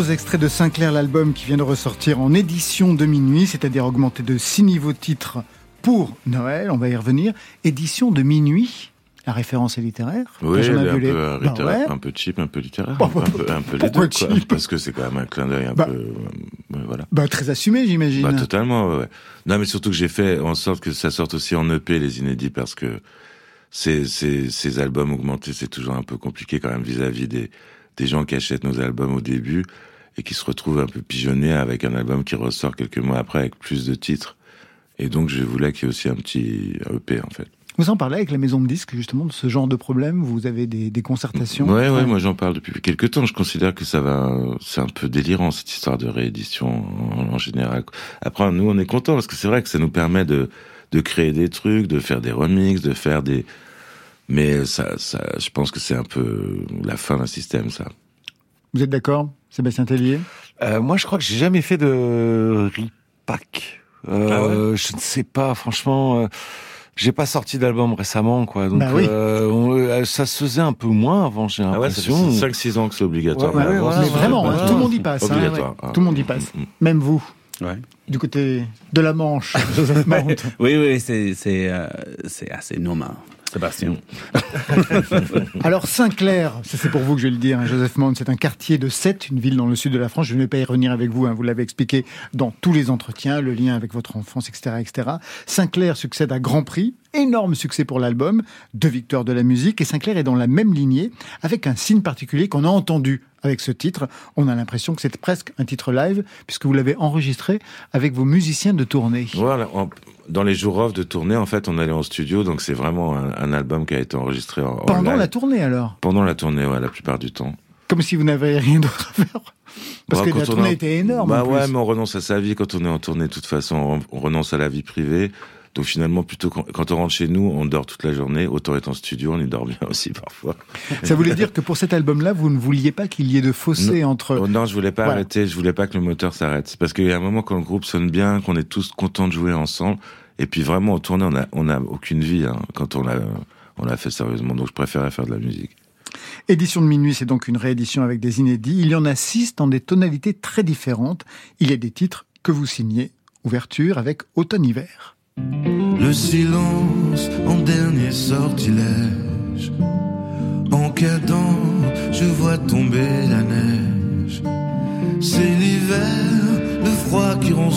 Roses, extrait de Sinclair, l'album qui vient de ressortir en édition de minuit, c'est-à-dire augmenté de 6 niveaux titres pour Noël, on va y revenir. Édition de minuit, la référence est littéraire. Oui, elle Benjamin est un peu, euh, Bah ouais. un peu cheap, un peu littéraire, Bah, un, peu, un peu les deux, quoi. Parce que c'est quand même un clin d'œil un Bah. peu, euh, voilà. Bah, très assumé, j'imagine. Bah, totalement, ouais, ouais. Non, mais surtout que j'ai fait en sorte que ça sorte aussi en EP, les inédits, parce que ces, ces, ces albums augmentés, c'est toujours un peu compliqué quand même vis-à-vis des, des gens qui achètent nos albums au début et qui se retrouvent un peu pigeonnés avec un album qui ressort quelques mois après avec plus de titres. Et donc, je voulais qu'il y ait aussi un petit EP, en fait. Vous en parlez avec la maison de disques, justement, de ce genre de problème Vous avez des, des concertations Ouais, ouais, moi j'en parle depuis quelques temps. Je considère que ça va, c'est un peu délirant cette histoire de réédition en, en général. Après, nous on est contents parce que c'est vrai que ça nous permet de de créer des trucs, de faire des remixes, de faire des. Mais ça, ça, je pense que c'est un peu la fin d'un système, ça. Vous êtes d'accord, Sébastien Tellier Euh, moi, je crois que j'ai jamais fait de repack. Euh, Je ne sais pas, franchement. euh, j'ai pas sorti d'album récemment, quoi. Donc, Bah oui. euh, on- euh, ça se faisait un peu moins avant, j'ai Ah ouais, ça fait l'impression. 5-6 ans que c'est obligatoire. Ouais, ouais, Mais vraiment, hein, tout le monde y passe. hein, Obligatoire. hein. Tout le monde y passe. Mm, mm. Même vous, Ouais. du côté de la Manche, *laughs* Joseph *laughs* Mount. Oui, oui, euh, c'est assez normal, Sébastien. *laughs* Alors Saint-Clair, c'est pour vous que je vais le dire, hein, Joseph Mount, c'est un quartier de Sète, une ville dans le sud de la France. Je ne vais pas y revenir avec vous, hein, vous l'avez expliqué dans tous les entretiens, le lien avec votre enfance, etc. etc. Saint-Clair succède à Grand Prix, énorme succès pour l'album, deux victoires de la musique, et Saint-Clair est dans la même lignée, avec un signe particulier qu'on a entendu avec ce titre. On a l'impression que c'est presque un titre live, puisque vous l'avez enregistré avec vos musiciens de tournée. Voilà, dans les jours off de tournée, en fait, on allait en studio, donc c'est vraiment un, un album qui a été enregistré en, en Pendant live. la tournée alors Pendant la tournée, ouais, la plupart du temps. Comme si vous n'avez rien d'autre à faire. Parce Bah, que la tournée en- était énorme. Bah en ouais, mais on renonce à sa vie quand on est en tournée. De toute façon, on, on renonce à la vie privée. Donc finalement, plutôt quand, quand on rentre chez nous, on dort toute la journée. Autant être en studio, on y dort bien aussi parfois. Ça voulait dire que pour cet album-là, vous ne vouliez pas qu'il y ait de fossé entre. Oh non, je voulais pas Voilà. arrêter. Je voulais pas que le moteur s'arrête. Parce qu'il y a un moment quand le groupe sonne bien, qu'on est tous contents de jouer ensemble. Et puis vraiment, en tournée, on a, on a aucune vie hein, quand on l'a, on l'a fait sérieusement. Donc je préférais faire de la musique. Édition de minuit, c'est donc une réédition avec des inédits. Il y en a six dans des tonalités très différentes. Il y a des titres que vous signez. Ouverture avec automne-hiver. Le silence en dernier sortilège. En cadant, je vois tomber la neige. C'est l'hiver, le froid qui rend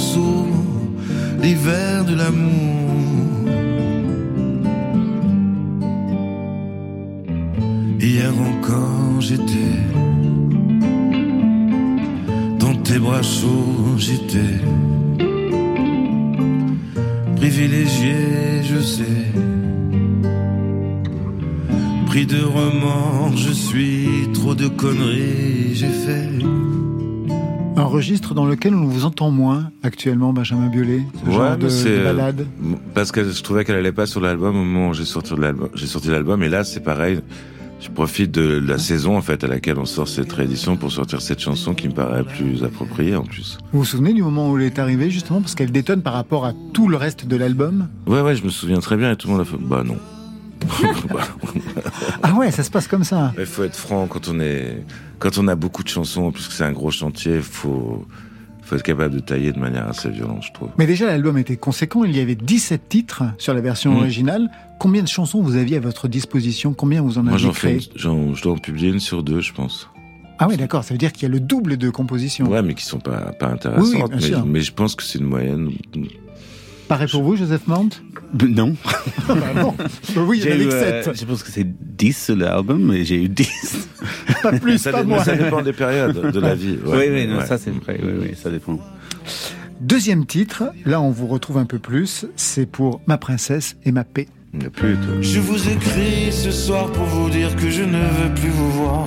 l'hiver de l'amour. Hier encore, j'étais dans bras chauds, j'étais privilégié, je sais. Pris de remords, je suis trop de conneries, j'ai fait. Un registre dans lequel on vous entend moins actuellement, Benjamin Biolay. Ce genre de, de euh, balade. parce que je trouvais qu'elle allait pas sur l'album au moment où j'ai sorti l'album. J'ai sorti l'album et là c'est pareil. Je profite de la saison en fait à laquelle on sort cette réédition pour sortir cette chanson qui me paraît plus appropriée en plus. Vous vous souvenez du moment où elle est arrivée, justement, parce qu'elle détonne par rapport à tout le reste de l'album? Ouais ouais, je me souviens très bien et tout le monde a fait *laughs* bah non. Ah ouais, ça se passe comme ça. Il faut être franc quand on est quand on a beaucoup de chansons puisque c'est un gros chantier, faut faut être capable de tailler de manière assez violente, je trouve. Mais déjà, l'album était conséquent. Il y avait 17 titres sur la version Mm. originale. Combien de chansons vous aviez à votre disposition? Combien vous en Moi avez créé? j'en- je dois en publier une sur deux, je pense. Ah oui, d'accord. Ça veut dire qu'il y a le double de compositions. Ouais, mais qui sont pas pas intéressantes. Oui, oui, bien mais, mais je pense que c'est une moyenne. Pareil pour vous, Joseph Mount Non. Bah *laughs* non. Bah oui, il y en avait eu, que euh, 7. je pense que c'est 10 sur l'album, mais j'ai eu 10. *laughs* Pas plus, ça, pas dé- moins. ça dépend des périodes de la vie. oui, oui, non, ouais. ça c'est vrai, oui, oui, ça dépend. Deuxième titre, là on vous retrouve un peu plus, c'est pour Ma princesse et ma paix. Toi. Je vous écris ce soir pour vous dire que je ne veux plus vous voir.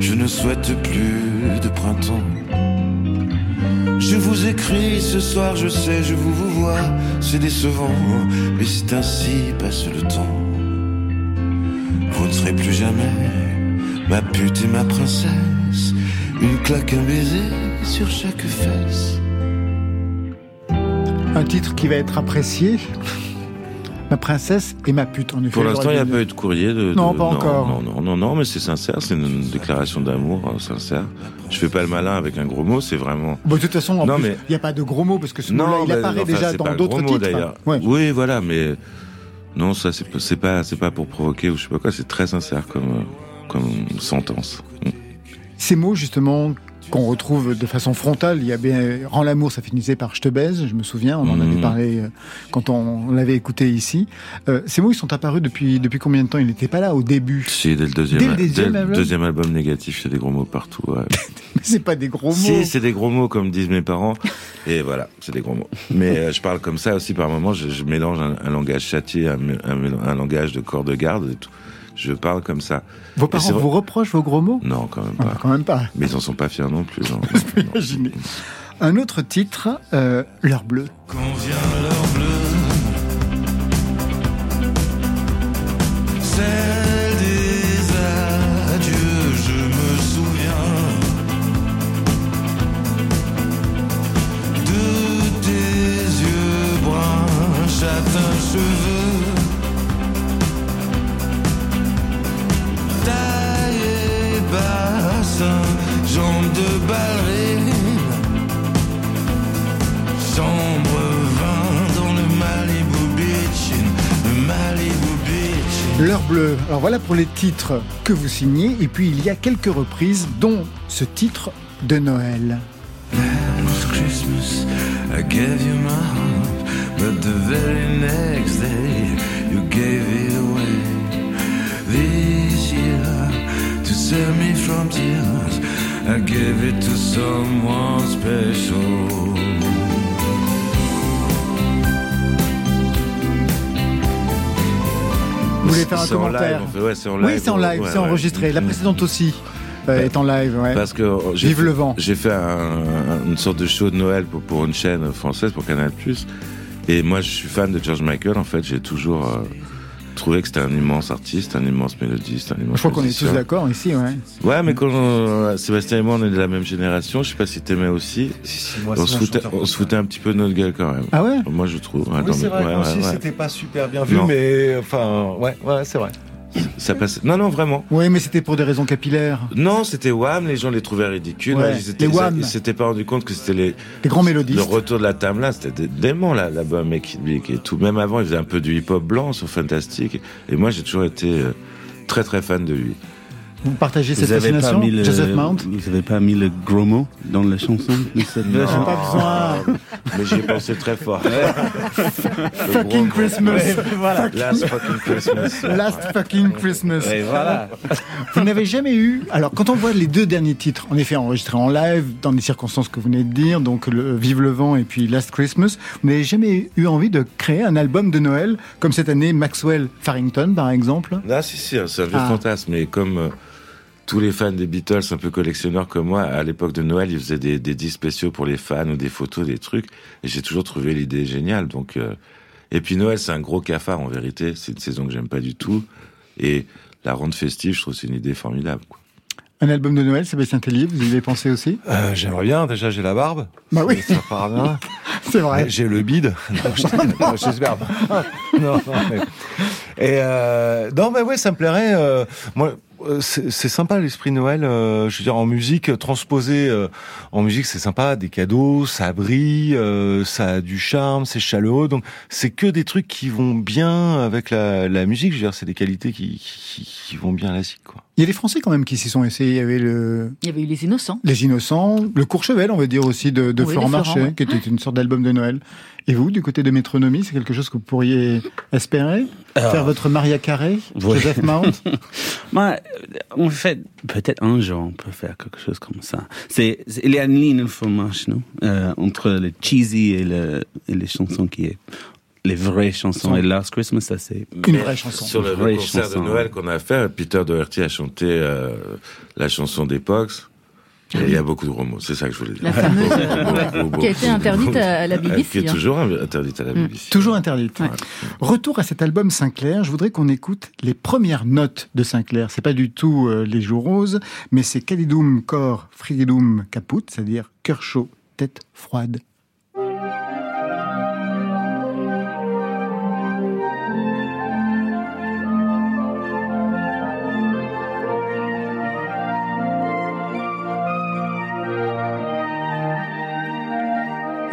Je ne souhaite plus de printemps. Vous écris ce soir, je sais, je vous vous vois. C'est décevant, mais c'est ainsi passe le temps. Vous ne serez plus jamais ma pute et ma princesse. Une claque, un baiser sur chaque fesse. Un titre qui va être apprécié. Ma princesse et ma pute, en effet. Pour l'instant, il n'y a pas eu de courrier. De, Non, de- pas encore. Non, non, non, non, mais c'est sincère. C'est une déclaration d'amour euh, sincère. Je fais pas le malin avec un gros mot. C'est vraiment. Bon, de toute façon, en Non, plus, il mais- n'y a pas de gros mots parce que ce mot-là, il bah, apparaît enfin, déjà dans d'autres titres. Ouais. Oui, voilà, mais non, ça c'est pas- c'est pas pas pour provoquer ou je sais pas quoi. C'est très sincère comme comme sentence. Ces mots, justement, qu'on retrouve de façon frontale, il y a bien Rends l'amour, ça finissait par Je te baise, je me souviens, on en avait Mhm. parlé euh, quand on, l'avait écouté ici. Euh, ces mots, ils sont apparus depuis, depuis combien de temps? Il n'était pas là au début. Si dès le deuxième, Dès le deuxième album deuxième album négatif, a des gros mots partout. ouais. *laughs* Mais c'est pas des gros mots. Si, c'est des gros mots comme disent mes parents. *laughs* Et voilà, c'est des gros mots. Mais euh, je parle comme ça aussi par moments. Je, je mélange un, un langage châtié, un, un- un langage de corps de garde. Et tout. Je parle comme ça. Vos c'est parents vous reprochent vos gros mots Non, quand même Ah, pas. Quand même pas. Mais ils en sont pas fiers non plus. genre. *laughs* Imaginez. Un autre titre, euh, L'heure bleue. Quand vient l'heure bleue, celle jambes de ballerine. Chambre 20 dans le Malibu Beach, le Malibu Beach. L'heure bleue. Alors voilà pour les titres que vous signez. Et puis il y a quelques reprises, dont ce titre de Noël. Last Christmas, I gave you my heart, but the very next day you gave it away. This year, to save me from tears, I gave it to someone special. Vous voulez faire un commentaire live, en fait. Ouais, c'est en Oui, live. c'est en live, Ouais, c'est ouais. enregistré. La précédente aussi euh, est en live. Ouais. Parce que euh, j'ai Vive le vent. J'ai fait un- une sorte de show de Noël pour, pour une chaîne française, pour Canal+. Et moi, je suis fan de George Michael. En fait, j'ai toujours euh, trouvé que c'était un immense artiste, un immense mélodiste, un immense Je crois qu'on est tous d'accord ici. Ouais. Ouais, mais quand on- Sébastien et moi, on est de la même génération. Je sais pas si t'aimais aussi. moi, on, se foutait, chanteur on se foutait un petit peu de notre gueule quand même. Ah ouais? Moi, je trouve. Oui, c'est mais- vrai, ouais, moi aussi, ouais, ouais. c'était pas super bien vu, Non. mais enfin, ouais, ouais, c'est vrai. Ça passait. Non, non, vraiment. Oui, mais c'était pour des raisons capillaires. Non, c'était Wham, les gens les trouvaient ridicules. Ouais, ils étaient- les Wham. Ils s'étaient pas rendu compte que c'était les, Des grands mélodistes. Le retour de la table là, c'était dé- dément là, It Big et tout. Même avant, il faisait un peu du hip-hop blanc sur Fantastic. Et moi, j'ai toujours été euh, très très fan de lui. Vous partagez cette Vous pas fascination, mis le, Joseph Mount vous avez pas mis le gros mot dans la chanson de cette J'ai pas besoin. mais j'y ai pensé très fort. *laughs* Fucking Christmas. Ouais, voilà. Last fucking Christmas. Last fucking Christmas. Et voilà. Vous n'avez jamais eu. Alors, quand on voit les deux derniers titres, en effet enregistrés en live, dans les circonstances que vous venez de dire, donc le Vive le vent et puis Last Christmas, vous n'avez jamais eu envie de créer un album de Noël, comme cette année Maxwell Farrington, par exemple? Ah, si, si, c'est un vieux Ah. fantasme. Mais comme euh, tous les fans des Beatles, un peu collectionneurs comme moi, à l'époque de Noël, ils faisaient des, des disques spéciaux pour les fans ou des photos, des trucs. Et j'ai toujours trouvé l'idée géniale. Donc, euh, et puis Noël, c'est un gros cafard en vérité. C'est une saison que j'aime pas du tout. Et la ronde festive, je trouve que c'est une idée formidable. quoi. Un album de Noël, Sébastien Tellier, vous y avez pensé aussi? Euh, J'aimerais bien, déjà j'ai la barbe. Bah oui. Ça part bien. *laughs* C'est vrai. J'ai le bide. *laughs* Non, je- non, J'espère pas. *laughs* Non, non, mais... Et euh, non, mais ouais, ça me plairait. euh, moi, c'est c'est sympa l'esprit Noël. euh, je veux dire, en musique euh, transposé euh, en musique, c'est sympa. Des cadeaux, ça brille, euh, ça a du charme, c'est chaleureux. Donc, c'est que des trucs qui vont bien avec la, la musique. Je veux dire, c'est des qualités qui, qui, qui vont bien à la musique, quoi. Il y a des Français quand même qui s'y sont essayés. Il y avait le, Il y avait eu Les Innocents. Les Innocents, le Courchevel, on va dire aussi, de, de Oui, Florent Marché, ouais. qui était une sorte d'album de Noël. Et vous, du côté de Métronomie, c'est quelque chose que vous pourriez espérer Alors, Faire votre Maria Carré, Ouais. Joseph Mount *laughs* Moi, en fait, peut-être un jour on peut faire quelque chose comme ça. C'est, c'est- il y a une ligne information non? Euh, entre le cheesy et, le, et les chansons qui est les vraies chansons. Et Last Christmas, ça c'est Une vraie chanson. Sur le, vraie concert chanson. de Noël qu'on a fait, Peter Doherty a chanté euh, la chanson des Pox. Et il y a beaucoup de gros mots, c'est ça que je voulais dire. La fameuse, Beaucoup, euh, beaucoup, qui a été beaucoup, interdite beaucoup. à- la BBC, Qui est hein. toujours interdite à la Mm. BBC. Toujours interdite. Ouais. Retour à cet album Sinclair, je voudrais qu'on écoute les premières notes de Sinclair. C'est pas du tout euh, les jours roses, mais c'est Calidum Cor Frigidum Caput, c'est-à-dire cœur chaud, tête froide.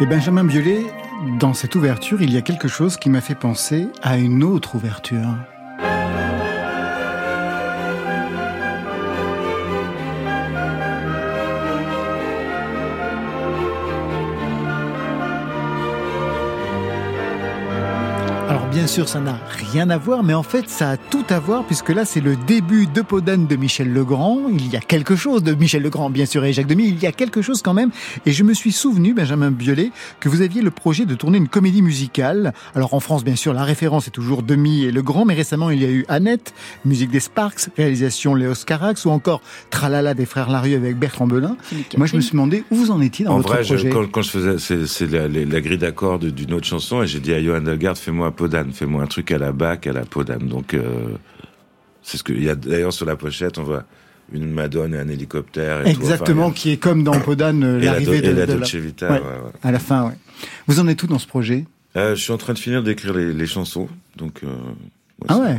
Et Benjamin Biolay, dans cette ouverture, il y a quelque chose qui m'a fait penser à une autre ouverture. Bien sûr, ça n'a rien à voir, mais en fait, ça a tout à voir, puisque là, c'est le début de Podane de Michel Legrand. Il y a quelque chose de Michel Legrand, bien sûr, et Jacques Demy, il y a quelque chose quand même. Et je me suis souvenu, Benjamin Biolay, que vous aviez le projet de tourner une comédie musicale. Alors en France, bien sûr, la référence est toujours Demy et Legrand, mais récemment, il y a eu Annette, musique des Sparks, réalisation Léos Carax, ou encore Tralala des frères Larieux avec Bertrand Belin. Moi, je me suis demandé où vous en étiez dans En votre vrai, je- projet? quand, quand je faisais, c'est, la, la- la grille d'accords d'une autre chanson, et j'ai dit à Johan Delgarde, fais-moi un Fais-moi un truc à la bac, à la Podane. Donc, euh, c'est ce que, il y a d'ailleurs sur la pochette, on voit une Madone et un hélicoptère. Et tout. Exactement, Enfin, qui est comme dans Podane, la l'arrivée et de, la de Dolce Vita, Ouais, ouais, ouais. à la fin, ouais. Vous en êtes tout dans ce projet? Euh, je suis en train de finir d'écrire les, les chansons, donc. Euh, Ah ouais?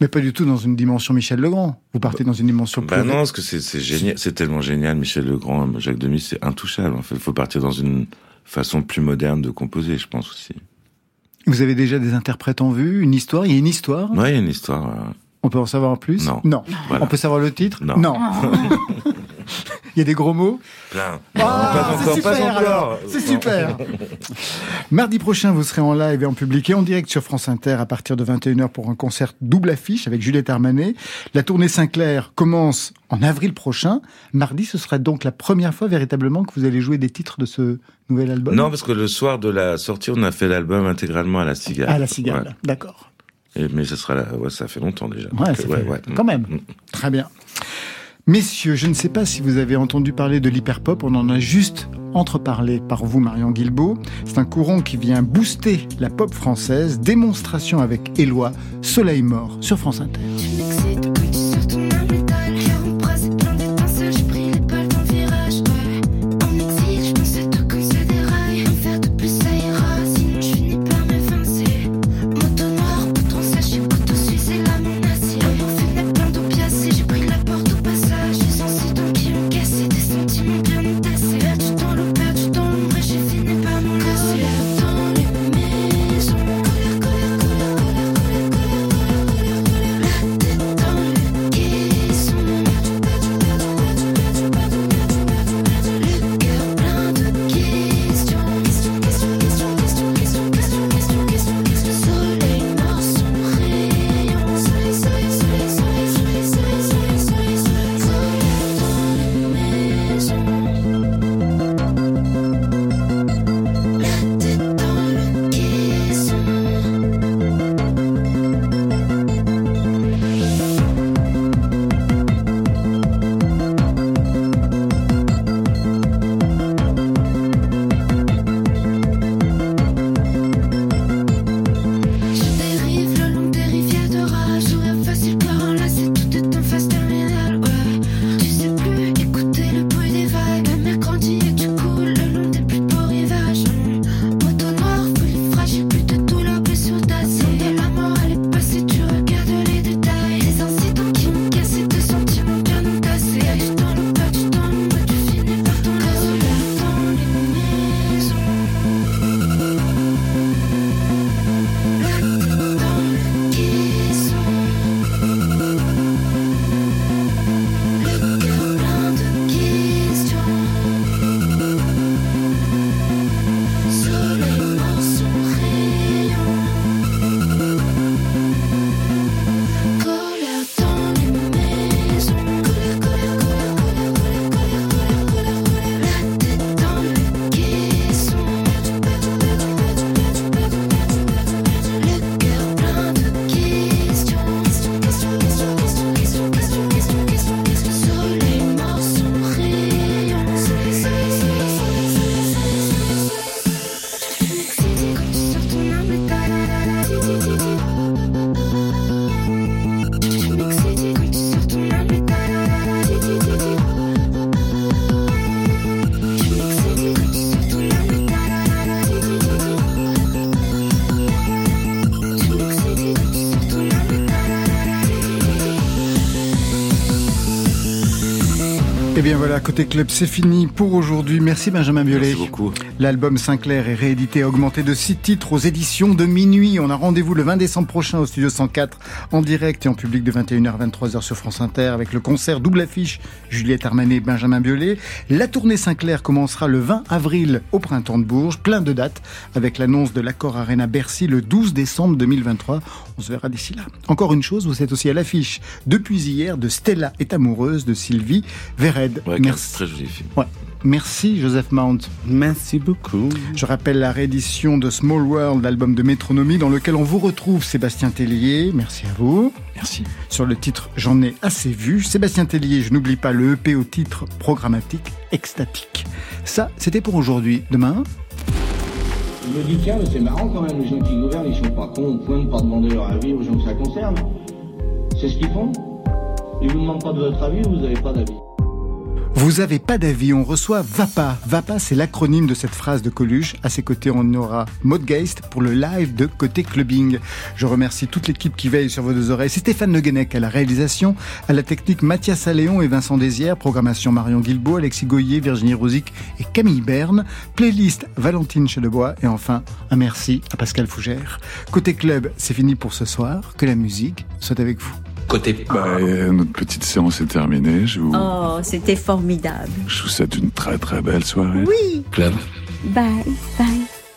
Mais pas du tout dans une dimension Michel Legrand. Vous partez dans une dimension plus... Bah non, parce que c'est, c'est génial, c'est tellement génial, Michel Legrand, Jacques Demy, c'est intouchable. En fait, il faut partir dans une façon plus moderne de composer, je pense aussi. Vous avez déjà des interprètes en vue, une histoire Il y a une histoire? Ouais, il y a une histoire. euh, On peut en savoir plus? Non. Non. Voilà. On peut savoir le titre? Non. *laughs* Il y a des gros mots Plein. Ah, pas c'est pas super, encore. alors. C'est super. *laughs* Mardi prochain, vous serez en live et en public et en direct sur France Inter à partir de 21h pour un concert double affiche avec Juliette Armanet. La tournée Sinclair commence en avril prochain. Mardi, ce sera donc la première fois véritablement que vous allez jouer des titres de ce nouvel album Non, parce que le soir de la sortie, on a fait l'album intégralement à la cigale. À la cigale, Ouais. d'accord. Mais ça sera là, ouais, ça fait longtemps déjà. Ouais, Donc, ça fait- quand même. Mm. Très bien. Messieurs, je ne sais pas si vous avez entendu parler de l'hyperpop, on en a juste entreparlé par vous, Marion Guilbeault. C'est un courant qui vient booster la pop française. Démonstration avec Éloi, Soleil mort, sur France Inter. Voilà, côté club, c'est fini pour aujourd'hui. Merci Benjamin Biolay. Merci beaucoup. L'album Sinclair est réédité, augmenté de 6 titres aux éditions de minuit. On a rendez-vous le 20 décembre prochain au studio 104, en direct et en public de 21h à 23h sur France Inter, avec le concert double affiche Juliette Armanet et Benjamin Biolay. La tournée Sinclair commencera le 20 avril au printemps de Bourges, plein de dates, avec l'annonce de l'accord Arena Bercy le 12 décembre 2023. On se verra d'ici là. Encore une chose, vous êtes aussi à l'affiche depuis hier de Stella est amoureuse de Sylvie Vered. Ouais, Merci. Très joli film. Ouais. Merci Joseph Mount. Merci beaucoup. Je rappelle la réédition de Small World, l'album de Métronomie, dans lequel on vous retrouve Sébastien Tellier. Merci à vous. Merci. Sur le titre J'en ai assez vu. Sébastien Tellier, je n'oublie pas le EP au titre programmatique extatique. Ça, c'était pour aujourd'hui. Demain, Je me dis, tiens, mais c'est marrant quand même, les gens qui gouvernent, ils sont pas cons au point de pas demander leur avis aux gens que ça concerne. C'est ce qu'ils font. Ils vous demandent pas de votre avis, vous n'avez pas d'avis. Vous avez pas d'avis, on reçoit VAPA. VAPA, c'est l'acronyme de cette phrase de Coluche. À ses côtés, on aura Maud Geist pour le live de Côté Clubbing. Je remercie toute l'équipe qui veille sur vos deux oreilles. C'est Stéphane Le Guenec à la réalisation, à la technique Mathias Alléon et Vincent Désière, programmation Marion Guilbault, Alexis Goyer, Virginie Rosic et Camille Berne, playlist Valentine Chedebois et enfin un merci à Pascal Fougère. Côté Club, c'est fini pour ce soir. Que la musique soit avec vous. Côté. Bah, euh, notre petite séance est terminée. Je vous, Oh, c'était formidable. je vous souhaite une très très belle soirée. Oui. Club. Bye, bye.